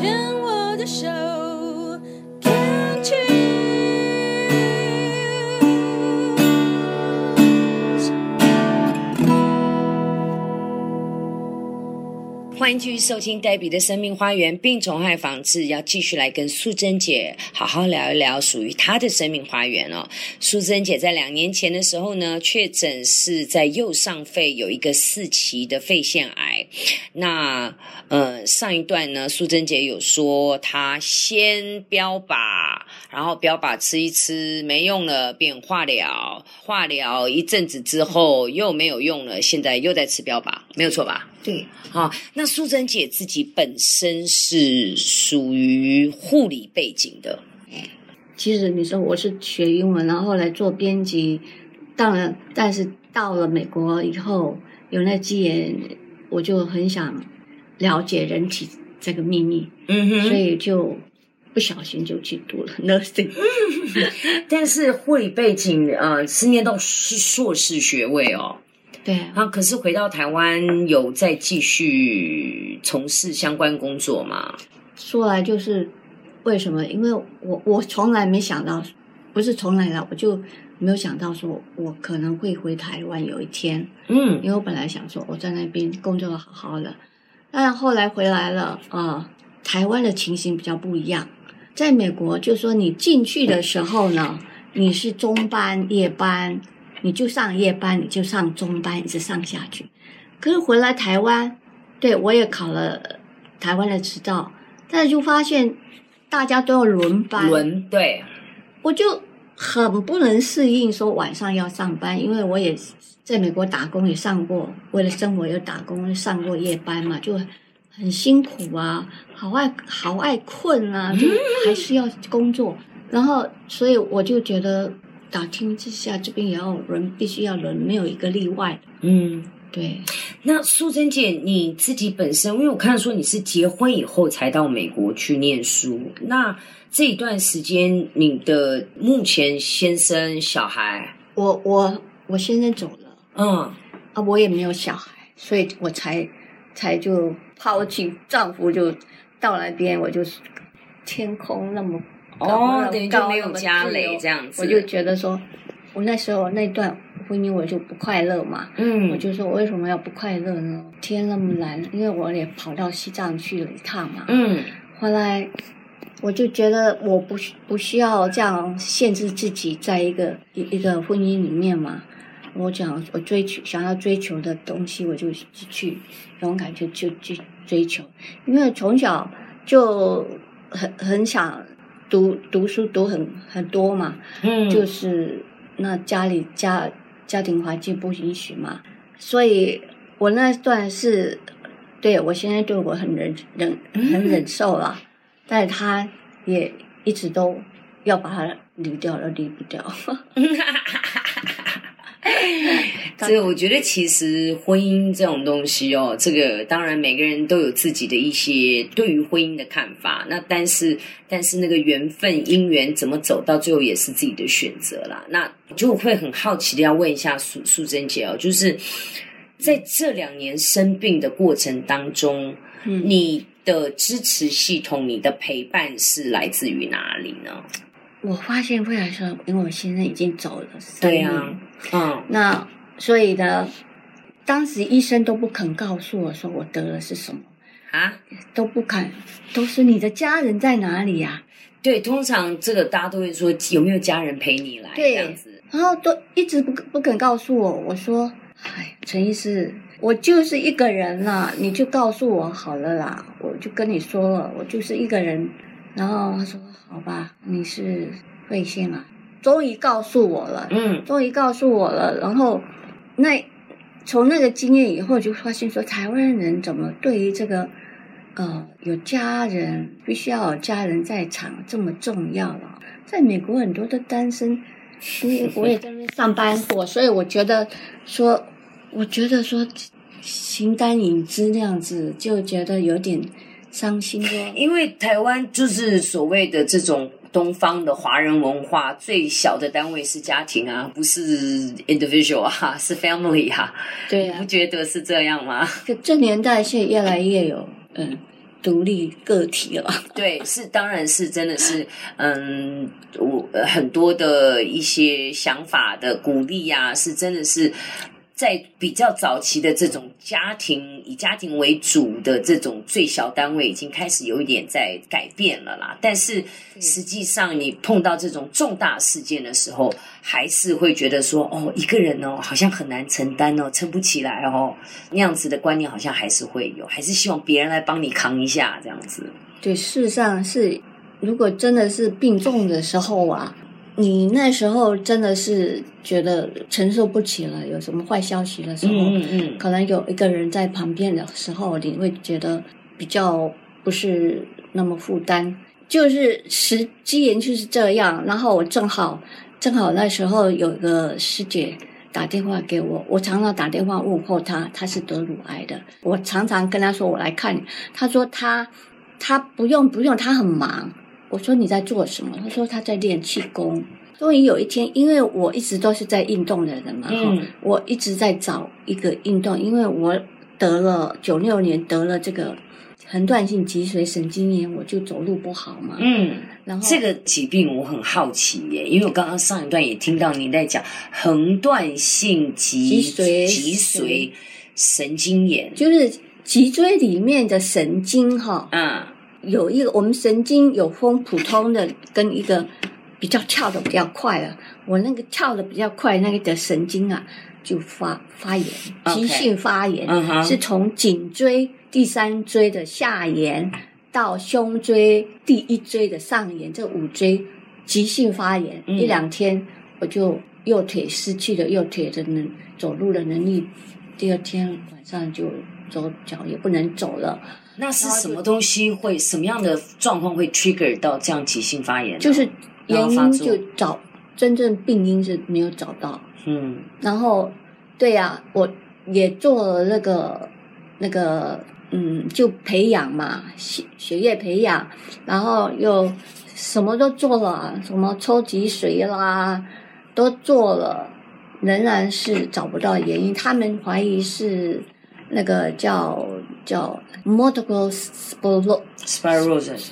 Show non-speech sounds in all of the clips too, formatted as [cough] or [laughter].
牵我的手，Can't you？欢迎继续收听黛比的生命花园病虫害防治，要继续来跟素贞姐好好聊一聊属于她的生命花园哦。素贞姐在两年前的时候呢，确诊是在右上肺有一个四期的肺腺癌。那呃，上一段呢，素贞姐有说她先标靶，然后标靶吃一吃没用了，变化疗，化疗一阵子之后又没有用了，现在又在吃标靶，没有错吧？对，好，那素贞姐自己本身是属于护理背景的，其实你说我是学英文，然后后来做编辑，当然，但是到了美国以后，有那机缘，我就很想了解人体这个秘密，嗯所以就不小心就去读了 nursing。[laughs] 但是护理背景呃是念到是硕士学位哦，对，啊，可是回到台湾有再继续从事相关工作吗？说来就是为什么？因为我我从来没想到，不是从来了，我就没有想到说我可能会回台湾有一天。嗯因为我本来想说我在那边工作的好好的，但后来回来了啊、呃台湾的情形比较不一样。在美国，就说你进去的时候呢，你是中班、夜班，你就上夜班，你就上中班，一直上下去。可是回来台湾，对我也考了台湾的执照，但是就发现大家都要轮班，轮对，我就很不能适应，说晚上要上班，因为我也在美国打工，也上过，为了生活又打工，上过夜班嘛，就很辛苦啊，好爱好爱困啊，就还是要工作。然后，所以我就觉得打听之下，这边也要人，必须要人，没有一个例外。嗯。对，那素贞姐，你自己本身，因为我看说你是结婚以后才到美国去念书，那这一段时间，你的目前先生、小孩，我我我先生走了。嗯，啊，我也没有小孩，所以我才才就抛弃丈夫，就到那边，我就天空那么高哦，等于就没有家累由这样子，我就觉得说，我那时候那段婚姻我就不快乐嘛，嗯，我就说我为什么要不快乐呢？天那么蓝，因为我也跑到西藏去了一趟嘛，嗯。后来我就觉得我不需不需要这样限制自己在一个一一个婚姻里面嘛。我讲我追求想要追求的东西，我就去勇敢去就去追求，因为从小就很很想读读书读很很多嘛，嗯，就是那家里家家庭环境不允许嘛，所以我那段是对我现在对我很忍忍很忍受了，[laughs] 但是他也一直都要把它离掉了，离不掉。[laughs] [laughs] 这个我觉得其实婚姻这种东西哦，这个当然每个人都有自己的一些对于婚姻的看法。那但是但是那个缘分姻缘怎么走到最后也是自己的选择啦。那就会很好奇的要问一下素素贞姐哦，就是在这两年生病的过程当中，嗯，你的支持系统、你的陪伴是来自于哪里呢？我发现未来说，因为我先生已经走了三年，对啊，嗯那所以呢，当时医生都不肯告诉我说我得了是什么。啊。都不肯，都是你的家人在哪里呀、对，通常这个大家都会说有没有家人陪你来对这样子。然后都一直不不肯告诉我。我说：“哎，陈医师，我就是一个人啦，你就告诉我好了啦。”我就跟你说了，我就是一个人。然后他说：“好吧，你是慧心啊。”终于告诉我了，嗯终于告诉我了。然后那从那个经验以后，就发现说，台湾人怎么对于这个呃有家人必须要有家人在场这么重要了？在美国很多的单身，[laughs] 因为我也在那边上班过，所以我觉得说，我觉得说形单影只那样子，就觉得有点伤心说。因为台湾就是所谓的这种东方的华人文化，最小的单位是家庭啊，不是 individual 啊，[laughs] 是 family 啊，对啊你不，觉得是这样吗？可这年代现在越来越有嗯独立个体了。[laughs] 对，是当然是真的是，嗯，我呃很多的一些想法的鼓励呀、是真的是在比较早期的这种家庭以家庭为主的这种最小单位，已经开始有一点在改变了啦。但是实际上，你碰到这种重大事件的时候，还是会觉得说，哦，一个人哦，好像很难承担哦，撑不起来哦，那样子的观念好像还是会有，还是希望别人来帮你扛一下这样子。对，事实上是，如果真的是病重的时候啊，你那时候真的是觉得承受不起了，有什么坏消息的时候，嗯嗯可能有一个人在旁边的时候，你会觉得比较不是那么负担。就是实机缘就是这样，然后我正好正好那时候有个师姐打电话给我，我常常打电话问候她，她是得乳癌的，我常常跟她说我来看你，她说她她不用不用，她很忙。我说你在做什么？他说他在练气功。终于有一天，因为我一直都是在运动的人嘛，我一直在找一个运动，因为我得了九六年得了这个横断性脊髓神经炎，我就走路不好嘛。嗯，然后这个疾病我很好奇耶，因为我刚刚上一段也听到你在讲横断性脊脊髓脊髓神经炎，就是脊椎里面的神经哈，啊，有一个我们神经有分普通的跟一个比较跳的比较快啊，我那个跳的比较快那个的神经啊就发发炎急性发炎是从颈椎第三椎的下沿到胸椎第一椎的上沿，这五椎急性发炎，嗯。一两天我就右腿失去了右腿的能走路的能力，第二天晚上就走脚也不能走了。那是什么东西会什么样的状况会 trigger 到这样急性发炎？就是原因就找真正病因是没有找到，嗯然后对呀、我也做了那个那个嗯，就培养嘛，血血液培养，然后又什么都做了，什么抽脊髓啦，都做了，仍然是找不到原因。他们怀疑是那个叫叫 multiple sclerosis。，spirosis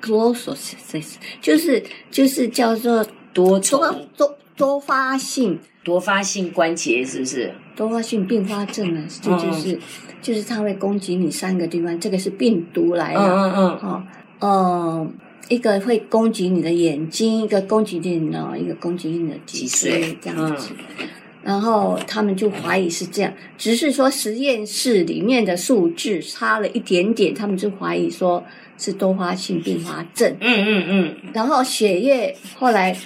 sclerosis 就是就是叫做多多多多发性多发性关节是不是？多发性并发症呢，这嗯就是、就是它会攻击你三个地方，这个是病毒来的，嗯嗯哦，呃，一个会攻击你的眼睛，一个攻击你的脑，一个攻击你的脊髓，这样子。然后他们就怀疑是这样，只是说实验室里面的数字差了一点点，他们就怀疑说是多发性并发症。嗯嗯嗯然后血液后来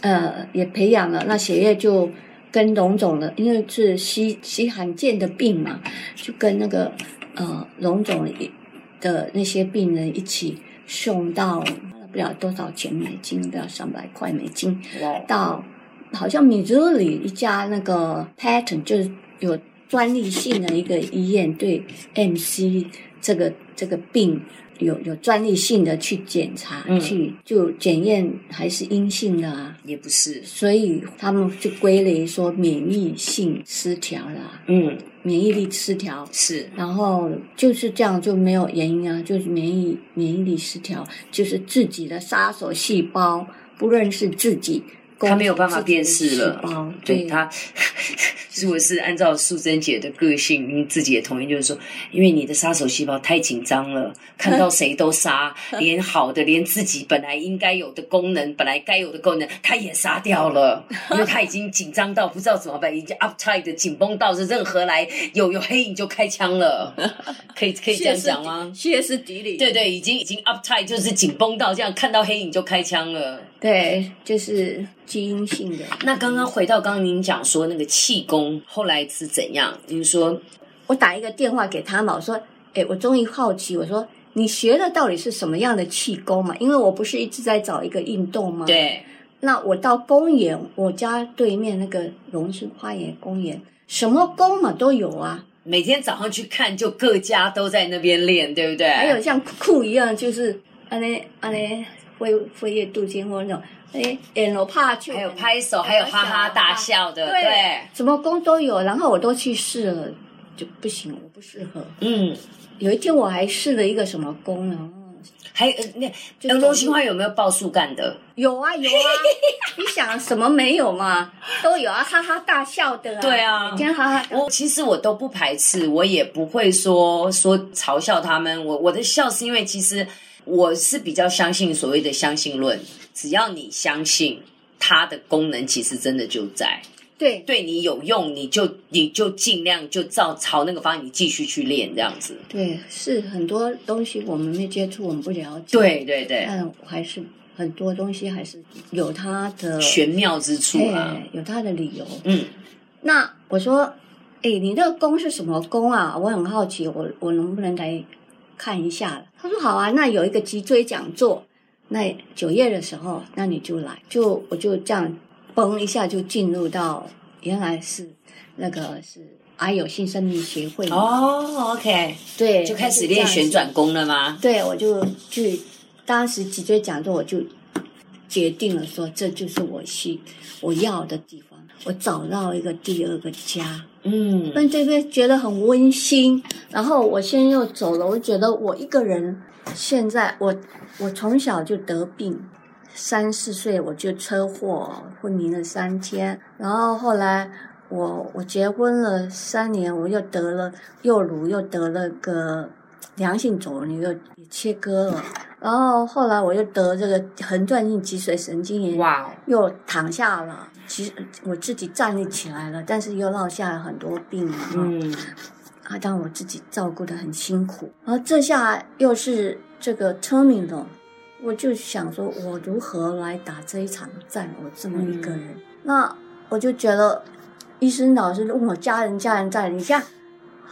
呃也培养了，那血液就跟荣总的，因为是稀稀罕见的病嘛，就跟那个呃荣总的那些病人一起送到不了多少钱美金，不了三百块美金，到好像米泽里一家那个 patent 就是有专利性的一个医院对 MC 这个这个病有有专利性的去检查，嗯。去就检验还是阴性的啊，也不是，所以他们就归类说免疫性失调啦，嗯，免疫力失调。是，然后就是这样，就没有原因啊，就是免疫免疫力失调，就是自己的杀手细胞不认识自己，他没有办法辨识了攻击自己的细胞对。对他，如果是按照素贞姐的个性，你自己也同意，就是说，因为你的杀手细胞太紧张了，看到谁都杀，连好的，连自己本来应该有的功能，本来该有的功能，他也杀掉了，[laughs] 因为他已经紧张到不知道怎么办，已经 uptight 的紧绷到是任何来有有黑影就开枪了，[laughs] 可以可以这样讲吗？歇斯底里。对对，已经已经 uptight，就是紧绷到这样，看到黑影就开枪了。对，就是基因性的。那刚刚回到刚刚您讲说那个气功后来是怎样？您说我打一个电话给他嘛，我说，哎，我终于好奇，我说你学的到底是什么样的气功嘛？因为我不是一直在找一个运动吗？。对，那我到公园，我家对面那个榕树花园公园，什么功嘛都有啊，每天早上去看，就各家都在那边练，对不对？还有像酷一样，就是安尼安尼飞飞跃渡间或那种，哎，演了怕去，还有拍手，还有哈哈大笑的，对对，什么功都有，然后我都去试了，就不行，我不适合。嗯，有一天我还试了一个什么功呢？还有那就呃流星花有没有报树干的？有 [laughs] 啊有啊，[laughs] 你想什么没有嘛？都有啊，哈哈大笑的啊。对啊每天哈哈。我其实我都不排斥，我也不会说说嘲笑他们。我我的笑是因为其实我是比较相信所谓的相信论，只要你相信它的功能，其实真的就在。对对你有用，你就你就尽量就照朝那个方向，你继续去练这样子。对，是很多东西我们没接触，我们不了解。，对对对，但还是很多东西还是有它的玄妙之处啊。哎有它的理由。嗯，那我说，哎，你那个功是什么功啊？我很好奇，我我能不能来看一下了？他说好啊，那有一个脊椎讲座，那九月的时候，那你就来，就我就这样嘣一下就进入到原来是那个是癌友性生命协会，哦，OK，对，就开始练旋转功了吗？对，我就去当时脊椎讲座，我就决定了说，这就是我需我要的地方，我找到一个第二个家。嗯，但这边觉得很温馨，然后我现在又走了，我觉得我一个人，现在我我从小就得病，三四岁我就车祸昏迷了三天，然后后来我我结婚了三年，我又得了右乳又得了个良性肿瘤，又切割了，然后后来我又得这个横断性脊髓神经炎，哇哦，又躺下了。其实我自己站立起来了，但是又落下了很多病嘛，嗯，啊，让我自己照顾的很辛苦。然后这下又是这个 terminal，我就想说，我如何来打这一场战？我这么一个人，那我就觉得，医生老师问我家人，家人在，你看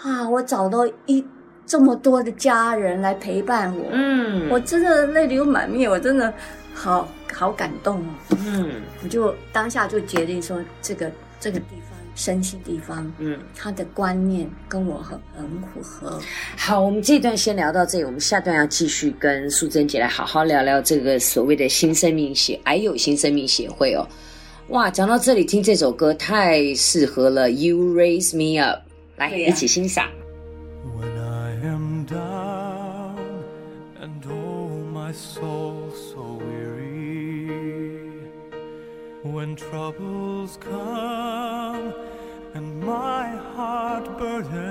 啊，我找到一这么多的家人来陪伴我，嗯，我真的泪流满面，我真的好好感动哦。嗯我就当下就决定说，这个这个地方，身心地方，嗯，他的观念跟我很很符合。好，我们这段先聊到这里，我们下段要继续跟素贞姐来好好聊聊这个所谓的新生命协还有新生命协会哦。哇，讲到这里，听这首歌太适合了，You Raise Me Up，来、一起欣赏。My soul so weary, when troubles come and my heart burdened